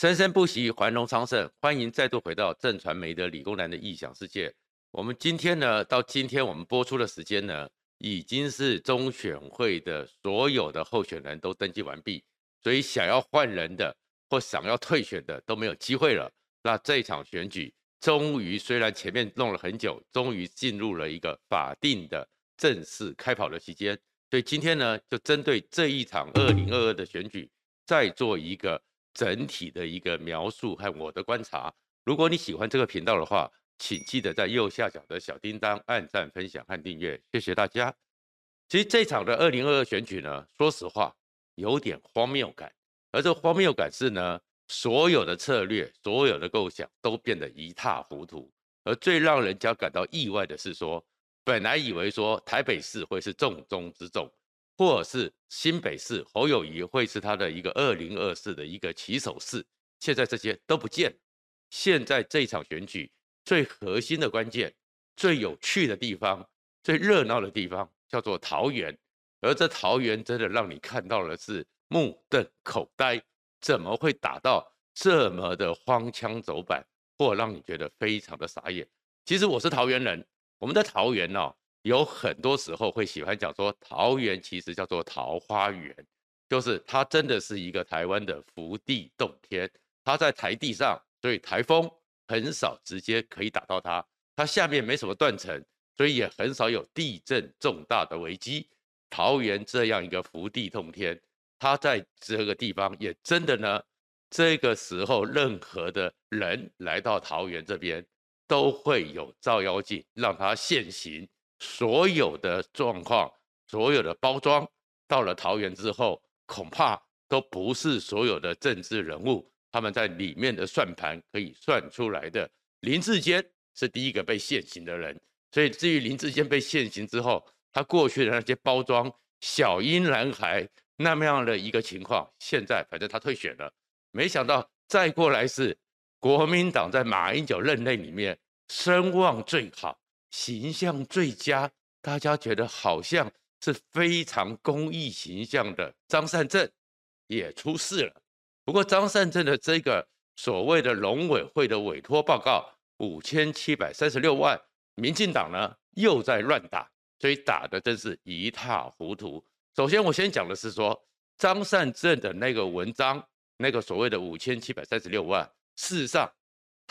生生不息，繁荣昌盛。欢迎再度回到正传媒的理工男的异想世界。我们今天呢，到今天我们播出的时间呢，已经是中选会的所有的候选人都登记完毕，所以想要换人的或想要退选的都没有机会了。那这一场选举终于，虽然前面弄了很久，终于进入了一个法定的正式开跑的期间。所以今天呢，就针对这一场二零二二的选举，再做一个。整体的一个描述和我的观察，如果你喜欢这个频道的话，请记得在右下角的小叮当按赞、分享和订阅，谢谢大家。其实这场的二零二二选举呢，说实话有点荒谬感，而这荒谬感是呢，所有的策略、所有的构想都变得一塌糊涂，而最让人家感到意外的是说，本来以为说台北市会是重中之重。或者是新北市侯友谊会是他的一个二零二四的一个起手式，现在这些都不见。现在这场选举最核心的关键、最有趣的地方、最热闹的地方叫做桃园，而这桃园真的让你看到的是目瞪口呆，怎么会打到这么的荒腔走板，或让你觉得非常的傻眼？其实我是桃园人，我们在桃园哦。有很多时候会喜欢讲说，桃园其实叫做桃花源，就是它真的是一个台湾的福地洞天。它在台地上，所以台风很少直接可以打到它。它下面没什么断层，所以也很少有地震重大的危机。桃园这样一个福地洞天，它在这个地方也真的呢，这个时候任何的人来到桃园这边，都会有照妖镜让它现形。所有的状况，所有的包装，到了桃园之后，恐怕都不是所有的政治人物他们在里面的算盘可以算出来的。林志坚是第一个被现行的人，所以至于林志坚被现行之后，他过去的那些包装小英男孩那么样的一个情况，现在反正他退选了，没想到再过来是国民党在马英九任内里面声望最好。形象最佳，大家觉得好像是非常公益形象的张善政也出事了。不过张善政的这个所谓的农委会的委托报告五千七百三十六万，民进党呢又在乱打，所以打的真是一塌糊涂。首先我先讲的是说张善政的那个文章，那个所谓的五千七百三十六万，事实上。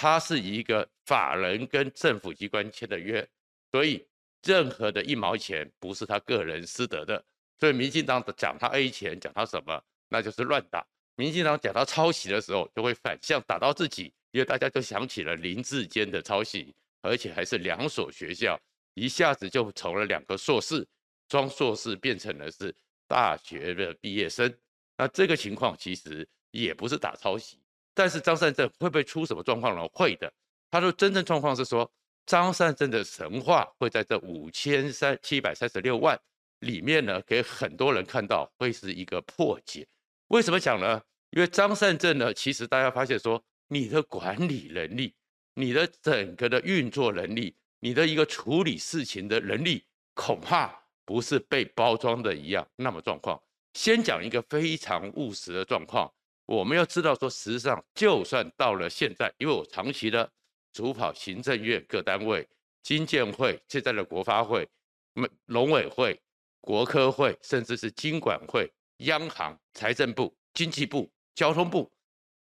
他是一个法人跟政府机关签的约，所以任何的一毛钱不是他个人私得的。所以民进党讲他 A 钱，讲他什么，那就是乱打。民进党讲他抄袭的时候，就会反向打到自己，因为大家就想起了林志坚的抄袭，而且还是两所学校，一下子就从了两个硕士装硕士变成了是大学的毕业生。那这个情况其实也不是打抄袭。但是张善政会不会出什么状况呢？会的。他说真正状况是说，张善政的神话会在这五千三七百三十六万里面呢，给很多人看到会是一个破解。为什么讲呢？因为张善政呢，其实大家发现说，你的管理能力、你的整个的运作能力、你的一个处理事情的能力，恐怕不是被包装的一样那么状况。先讲一个非常务实的状况。我们要知道说，实际上就算到了现在，因为我长期的主跑行政院各单位、经建会、现在的国发会、农委会、国科会，甚至是经管会、央行、财政部、经济部、交通部，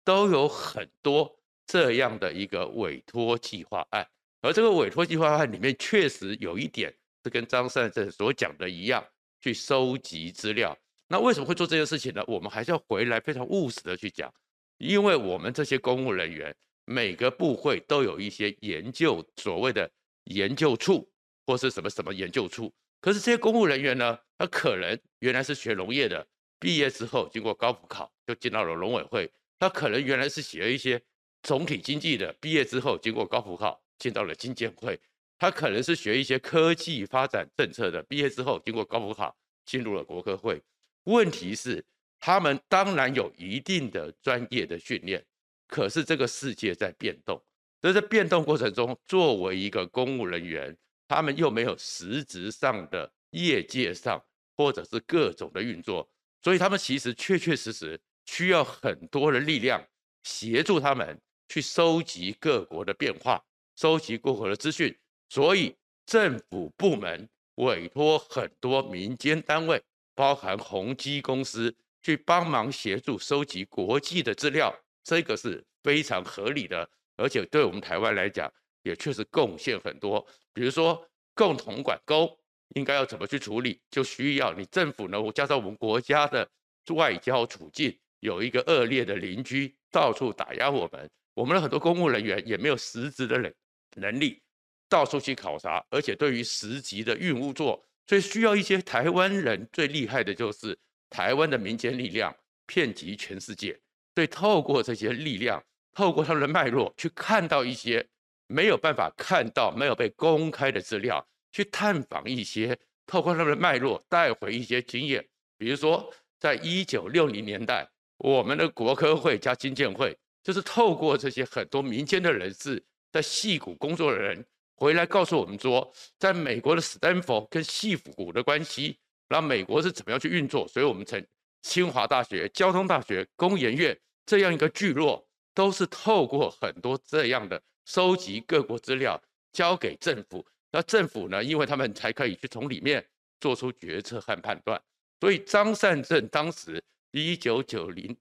都有很多这样的一个委托计划案。而这个委托计划案里面，确实有一点是跟张善政所讲的一样，去收集资料。那为什么会做这件事情呢？我们还是要回来非常务实的去讲，因为我们这些公务人员，每个部会都有一些研究，所谓的研究处或是什么什么研究处。可是这些公务人员呢，他可能原来是学农业的，毕业之后经过高普考就进到了农委会；他可能原来是学一些总体经济的，毕业之后经过高普考进到了经建会；他可能是学一些科技发展政策的，毕业之后经过高普考进入了国科会。问题是，他们当然有一定的专业的训练，可是这个世界在变动，在变动过程中，作为一个公务人员，他们又没有实质上的业界上或者是各种的运作，所以他们其实确确实实需要很多的力量协助他们去收集各国的变化，收集各国的资讯。所以政府部门委托很多民间单位，包含宏基公司，去帮忙协助收集国际的资料，这个是非常合理的，而且对我们台湾来讲，也确实贡献很多。比如说共同管沟应该要怎么去处理，就需要你政府呢，加上我们国家的外交处境，有一个恶劣的邻居到处打压我们，我们的很多公务人员也没有实质的能能力到处去考察，而且对于实际的运务做，所以需要一些台湾人最厉害的就是。台湾的民间力量遍及全世界，所以透过这些力量，透过他们的脉络，去看到一些没有办法看到、没有被公开的资料，去探访一些，透过他们的脉络带回一些经验。比如说，在一九六零年代，我们的国科会加经建会，就是透过这些很多民间的人士，在戏谷工作的人回来告诉我们说，在美国的斯坦福跟矽谷的关系。然后美国是怎么样去运作？所以我们从清华大学、交通大学、工研院这样一个聚落，都是透过很多这样的收集各国资料，交给政府。那政府呢，因为他们才可以去从里面做出决策和判断。所以张善政当时一九九零，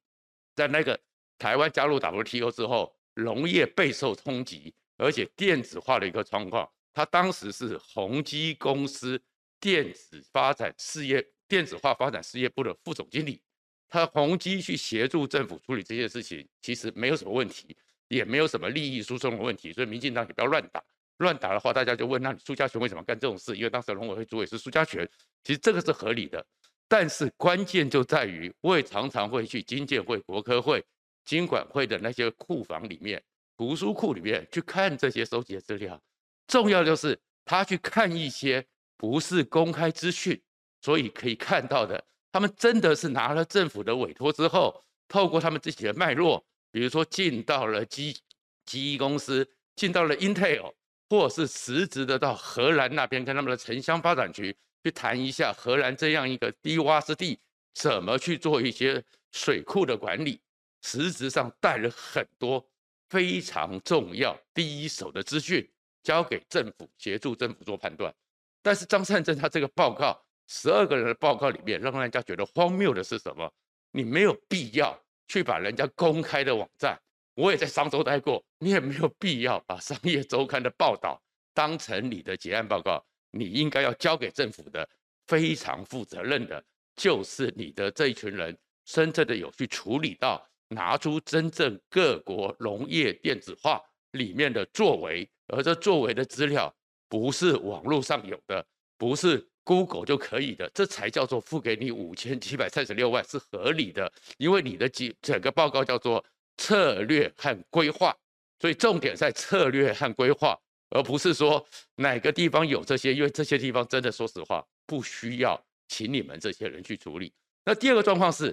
在那个台湾加入 WTO 之后，农业备受冲击，而且电子化的一个状况，他当时是宏基公司。电子发展事业、电子化发展事业部的副总经理，他宏基去协助政府处理这些事情，其实没有什么问题，也没有什么利益输送的问题。所以民进党你不要乱打，乱打的话，大家就问：那你苏嘉全为什么干这种事？因为当时农委会主委是苏嘉全，其实这个是合理的。但是关键就在于，我也常常会去经建会、国科会、经管会的那些库房里面、图书库里面去看这些收集的资料。重要就是他去看一些。不是公开资讯，所以可以看到的，他们真的是拿了政府的委托之后，透过他们自己的脉络，比如说进到了机机公司，进到了 Intel，或是实质的到荷兰那边跟他们的城乡发展局去谈一下荷兰这样一个低洼之地怎么去做一些水库的管理，实质上带了很多非常重要第一手的资讯交给政府，协助政府做判断。但是张善政他这个报告，十二个人的报告里面，让人家觉得荒谬的是什么？你没有必要去把人家公开的网站，我也在商周待过，你也没有必要把商业周刊的报道当成你的结案报告。你应该要交给政府的非常负责任的，就是你的这一群人真正的有去处理到，拿出真正各国农业电子化里面的作为，而这作为的资料。不是网络上有的，不是 Google 就可以的，这才叫做付给你五千七百三十六万是合理的，因为你的几整个报告叫做策略和规划，所以重点在策略和规划，而不是说哪个地方有这些，因为这些地方真的说实话不需要请你们这些人去处理。那第二个状况是，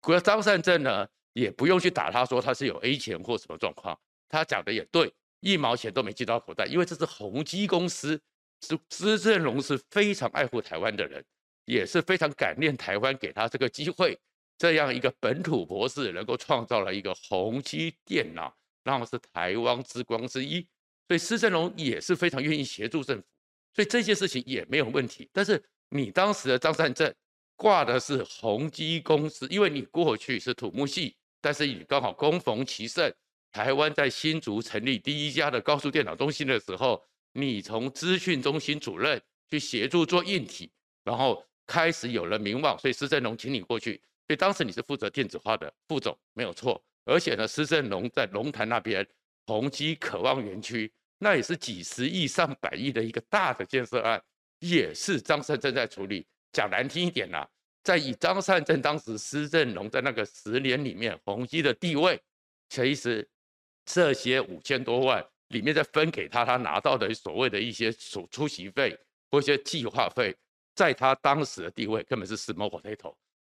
国张善政呢也不用去打他说他是有 A 钱或什么状况，他讲的也对。一毛钱都没进到口袋，因为这是宏基公司，是施正荣是非常爱护台湾的人，也是非常感念台湾给他这个机会，这样一个本土博士能够创造了一个宏基电脑，然后是台湾之光之一，所以施正荣也是非常愿意协助政府，所以这件事情也没有问题。但是你当时的张善政挂的是宏基公司，因为你过去是土木系，但是你刚好恭逢其盛。台湾在新竹成立第一家的高速电脑中心的时候，你从资讯中心主任去协助做硬体，然后开始有了名望，所以施正荣请你过去。所以当时你是负责电子化的副总，没有错。而且呢，施正荣在龙潭那边宏基渴望园区，那也是几十亿上百亿的一个大的建设案，也是张胜正在处理。讲难听一点呐、啊，在以张善政当时施正荣在那个十年里面宏基的地位，其实。这些五千多万里面再分给他，他拿到的所谓的一些所出席费或一些计划费，在他当时的地位根本是 small potato，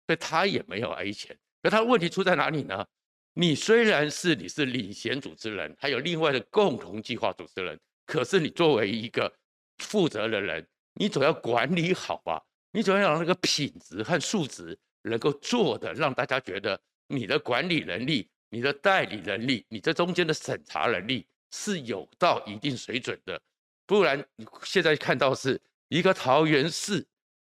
所以他也没有 A 钱。可他的问题出在哪里呢？你虽然是你是领衔主持人，还有另外的共同计划主持人，可是你作为一个负责的人，你总要管理好吧？你总要让那个品质和素质能够做的让大家觉得你的管理能力。你的代理能力，你这中间的审查能力是有到一定水准的，不然你现在看到是一个桃园市，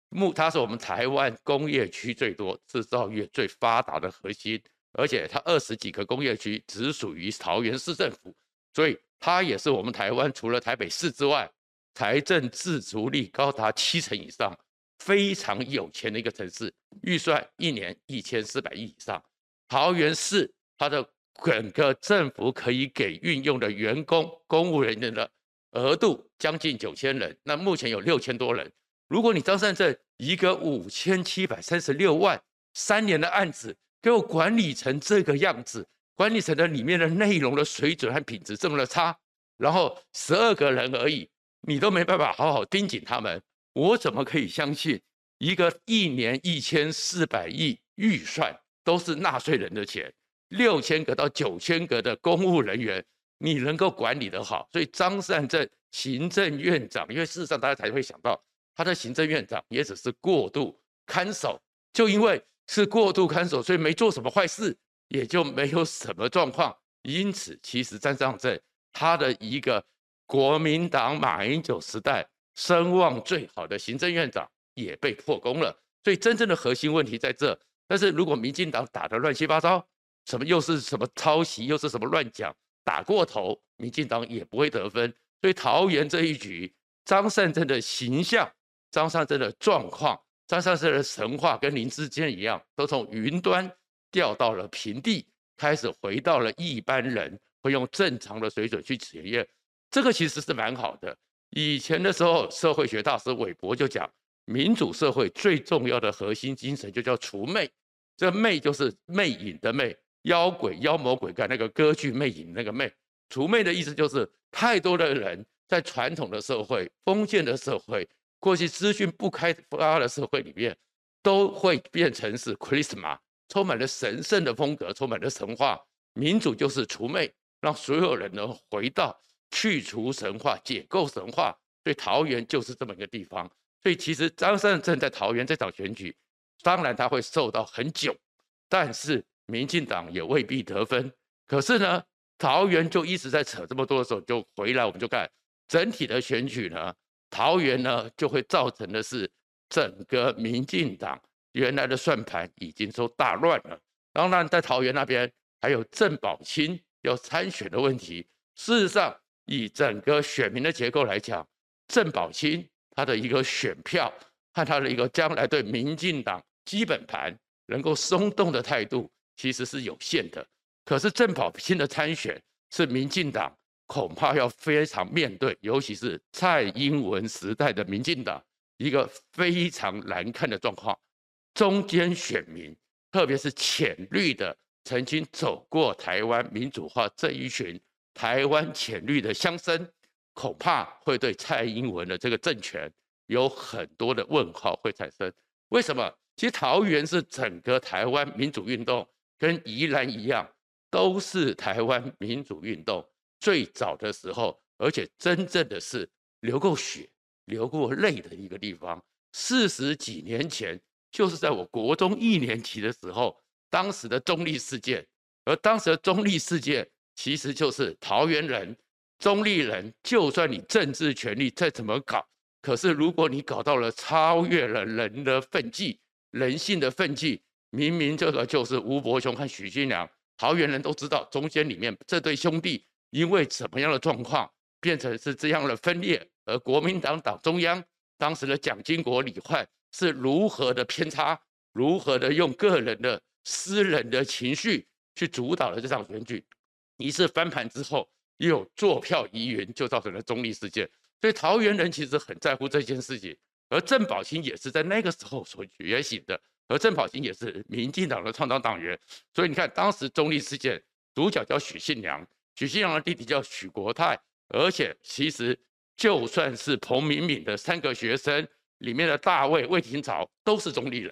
目它是我们台湾工业区最多、制造业最发达的核心，而且它二十几个工业区只属于桃园市政府，所以它也是我们台湾除了台北市之外，财政自足率高达七成以上，非常有钱的一个城市，预算一年一千四百亿以上。桃园市它的整个政府可以给运用的员工、公务人员的额度将近九千人，那目前有六千多人。如果你张善政一个五千七百三十六万三年的案子给我管理成这个样子，管理成的里面的内容的水准和品质这么的差，然后十二个人而已，你都没办法好好盯紧他们。我怎么可以相信一个一年一千四百亿预算都是纳税人的钱，六千个到九千个的公务人员，你能够管理得好？所以张善政行政院长，因为事实上大家才会想到他的行政院长也只是过度看守，就因为是过度看守，所以没做什么坏事，也就没有什么状况。因此，其实张善政他的一个国民党马英九时代。声望最好的行政院长也被破功了，所以真正的核心问题在这。但是如果民进党打得乱七八糟，什么又是什么抄袭，又是什么乱讲，打过头，民进党也不会得分。所以桃园这一局，张善政的形象、张善政的状况、张善政的神话跟林志坚一样，都从云端掉到了平地，开始回到了一般人会用正常的水准去检验。这个其实是蛮好的。以前的时候，社会学大师韦伯就讲，民主社会最重要的核心精神就叫除魅。这魅就是魅影的魅，妖鬼、妖魔鬼怪那个歌剧魅影那个魅。除魅的意思就是，太多的人在传统的社会、封建的社会、过去资讯不开发的社会里面，都会变成是 Christmas，充满了神圣的风格，充满了神话。民主就是除魅，让所有人能回到。去除神话，解构神话，所以桃园就是这么一个地方。所以其实张善政在桃园这场选举，当然他会受到很久，但是民进党也未必得分。可是呢，桃园就一直在扯这么多的时候，就回来我们就看整体的选举呢，桃园呢就会造成的是整个民进党原来的算盘已经都大乱了。当然在桃园那边还有郑宝清要参选的问题，事实上。以整个选民的结构来讲，郑宝清他的一个选票和他的一个将来对民进党基本盘能够松动的态度，其实是有限的。可是郑宝清的参选是民进党恐怕要非常面对，尤其是蔡英文时代的民进党一个非常难看的状况。中间选民，特别是浅绿的，曾经走过台湾民主化这一群。台湾浅绿的乡绅恐怕会对蔡英文的这个政权有很多的问号会产生。为什么？其实桃园是整个台湾民主运动跟宜兰一样，都是台湾民主运动最早的时候，而且真正的是流过血、流过泪的一个地方。四十几年前，就是在我国中一年级的时候，当时的中立事件，而当时的中立事件。其实就是桃园人、中立人，就算你政治权力再怎么搞，可是如果你搞到了超越了人的分际、人性的分际，明明这个就是吴伯雄和许金良，桃园人都知道中间里面这对兄弟因为什么样的状况变成是这样的分裂，而国民党党中央当时的蒋经国、李焕是如何的偏差，如何的用个人的私人的情绪去主导了这场选举。一次翻盘之后，又有作票疑云，就造成了中立事件。所以桃园人其实很在乎这件事情，而郑宝清也是在那个时候所觉醒的。而郑宝清也是民进党的创党党员，所以你看当时中立事件主角叫许信良，许信良的弟弟叫许国泰，而且其实就算是彭明敏的三个学生里面的大卫魏廷朝都是中立人，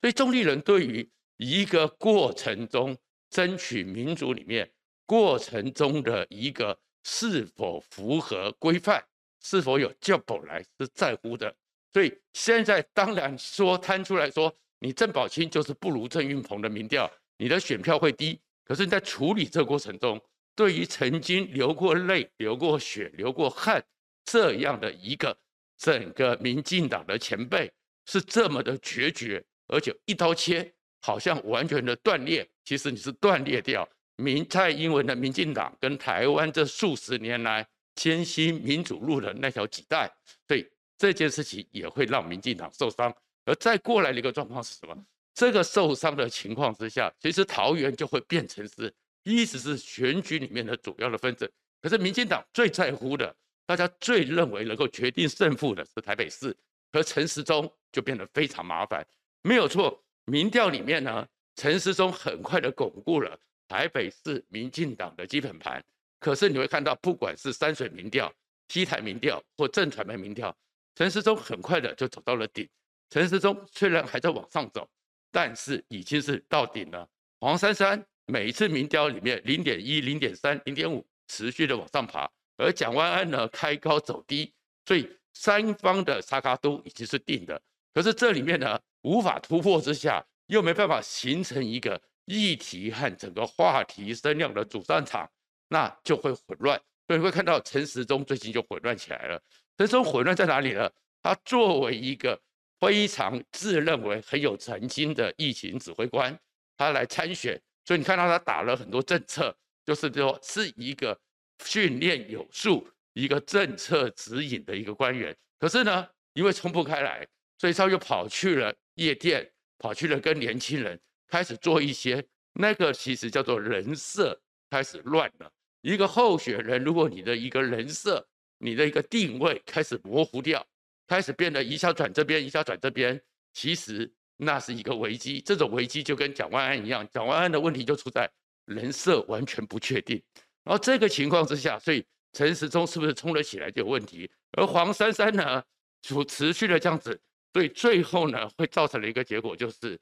所以中立人对于一个过程中争取民主里面。过程中的一个是否符合规范，是否有叫本来是在乎的，所以现在当然说摊出来说，你郑宝清就是不如郑运鹏的民调，你的选票会低。可是你，在处理这过程中，对于曾经流过泪、流过血、流过汗这样的一个整个民进党的前辈，是这么的决绝，而且一刀切，好像完全的断裂。其实你是断裂掉民蔡英文的民进党跟台湾这数十年来艰辛民主路的那条脐带，所以这件事情也会让民进党受伤。而再过来的一个状况是什么？这个受伤的情况之下，其实桃园就会变成是一直是选举里面的主要的分子。可是民进党最在乎的，大家最认为能够决定胜负的是台北市，和陈时中就变得非常麻烦。没有错，民调里面呢，陈时中很快的巩固了台北市民进党的基本盘。可是你会看到，不管是山水民调、西台民调或正传媒民调，陈时中很快的就走到了顶。陈时中虽然还在往上走，但是已经是到顶了。黄珊珊每一次民调里面零点一、零点三、零点五持续的往上爬，而蒋万安呢开高走低，所以三方的沙卡都已经是定的。可是这里面呢无法突破之下，又没办法形成一个议题和整个话题声量的主战场，那就会混乱。所以你会看到陈时中最近就混乱起来了。陈时中混乱在哪里呢？他作为一个非常自认为很有诚心的疫情指挥官，他来参选，所以你看到他打了很多政策，就是说是一个训练有素、一个政策指引的一个官员。可是呢，因为冲不开来，所以他又跑去了夜店，跑去了跟年轻人开始做一些那个其实叫做人设开始乱了。一个候选人，如果你的一个人设、你的一个定位开始模糊掉。开始变得一下转这边，一下转这边，其实那是一个危机。这种危机就跟蒋万安一样，蒋万安的问题就出在人设完全不确定。然后这个情况之下，所以陈时中是不是冲了起来就有问题？而黄珊珊呢，就持续的这样子，所以最后呢，会造成了一个结果，就是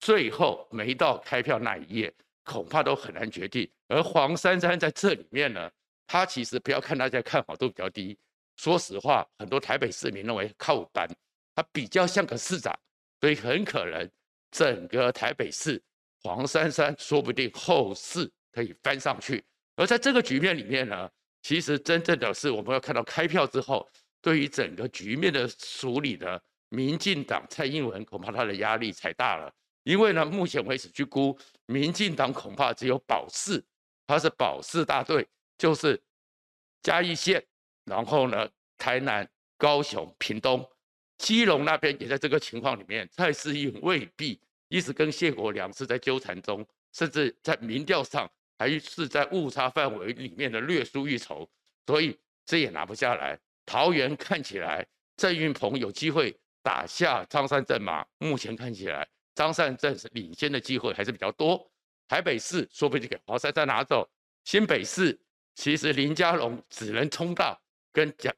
最后没到开票那一页，恐怕都很难决定。而黄珊珊在这里面呢，他其实不要看大家看法都比较低。说实话，很多台北市民认为靠单，他比较像个市长，所以很可能整个台北市黄珊珊说不定后市可以翻上去。而在这个局面里面呢，其实真正的是我们要看到开票之后，对于整个局面的处理的民进党蔡英文恐怕他的压力才大了，因为呢，目前为止去估民进党恐怕只有保四，他是保四大队，就是嘉义县。然后呢，台南、高雄、屏东、基隆那边也在这个情况里面，蔡适应未必一直跟谢国梁是在纠缠中，甚至在民调上还是在误差范围里面的略输一筹，所以这也拿不下来。桃园看起来郑运鹏有机会打下张善政吗？目前看起来张善政是领先的机会还是比较多。台北市说不定给黄珊珊拿走，新北市其实林佳龙只能冲到。跟蒋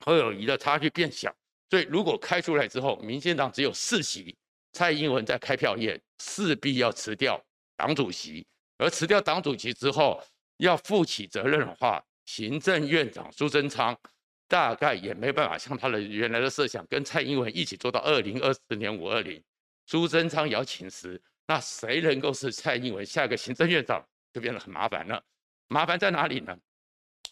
侯友宜的差距变小，所以如果开出来之后，民进党只有四席，蔡英文在开票页势必要辞掉党主席，而辞掉党主席之后，要负起责任的话，行政院长苏贞昌大概也没办法像他的原来的设想，跟蔡英文一起做到二零二四年五二零，朱贞昌也要请辞，那谁能够是蔡英文下一个行政院长，就变得很麻烦了。麻烦在哪里呢？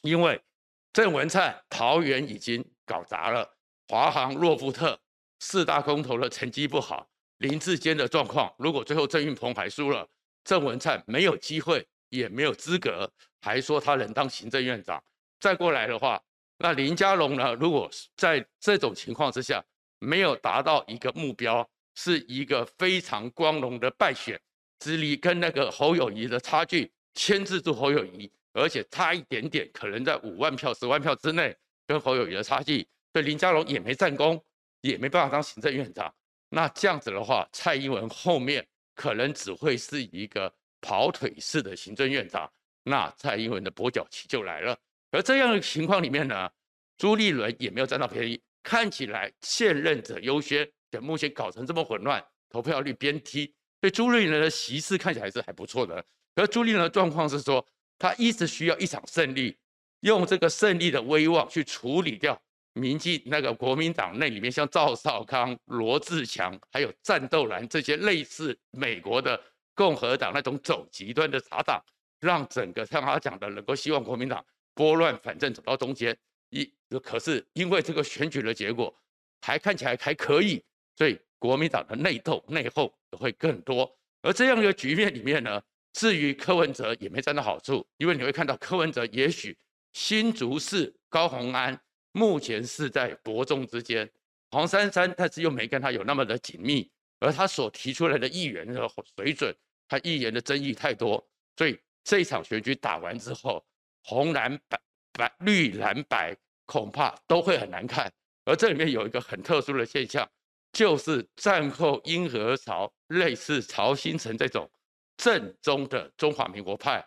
因为郑文灿桃园已经搞砸了，华航、诺富特四大公投的成绩不好，林志坚的状况，如果最后郑运鹏还输了，郑文灿没有机会，也没有资格，还说他能当行政院长。再过来的话，那林佳龙呢？如果在这种情况之下没有达到一个目标，是一个非常光荣的败选，支离跟那个侯友谊的差距牵制住侯友谊。而且差一点点，可能在五万票、十万票之内，跟侯友谊的差距，所以林佳龙也没战功，也没办法当行政院长。那这样子的话，蔡英文后面可能只会是一个跑腿式的行政院长，那蔡英文的跛脚期就来了。而这样的情况里面呢，朱立伦也没有占到便宜，看起来现任者优先，目前搞成这么混乱，投票率偏低，对朱立伦的席次看起来是还不错的。而朱立伦的状况是说。他一直需要一场胜利，用这个胜利的威望去处理掉民进那个国民党内里面像赵少康、罗志强，还有战斗蓝这些类似美国的共和党那种走极端的茶党，让整个像他讲的，能够希望国民党拨乱反正走到中间。一可是因为这个选举的结果还看起来还可以，所以国民党的内斗内讧也会更多。而这样一个局面里面呢，至于柯文哲也没占到好处，因为你会看到柯文哲也许新竹市高虹安目前是在伯仲之间，黄珊珊但是又没跟他有那么的紧密。而他所提出来的议员的水准，他议员的争议太多，所以这一场选举打完之后，红蓝白白绿蓝白恐怕都会很难看。而这里面有一个很特殊的现象，就是战后英和潮类似曹兴诚这种正宗的中华民国派，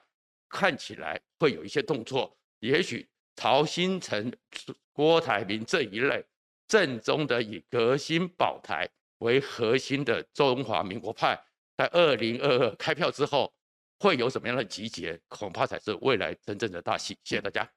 看起来会有一些动作。也许曹兴诚、郭台铭这一类正宗的以革新保台。为核心的中华民国派，在二零二二开票之后，会有什么样的集结？恐怕才是未来真正的大戏。谢谢大家。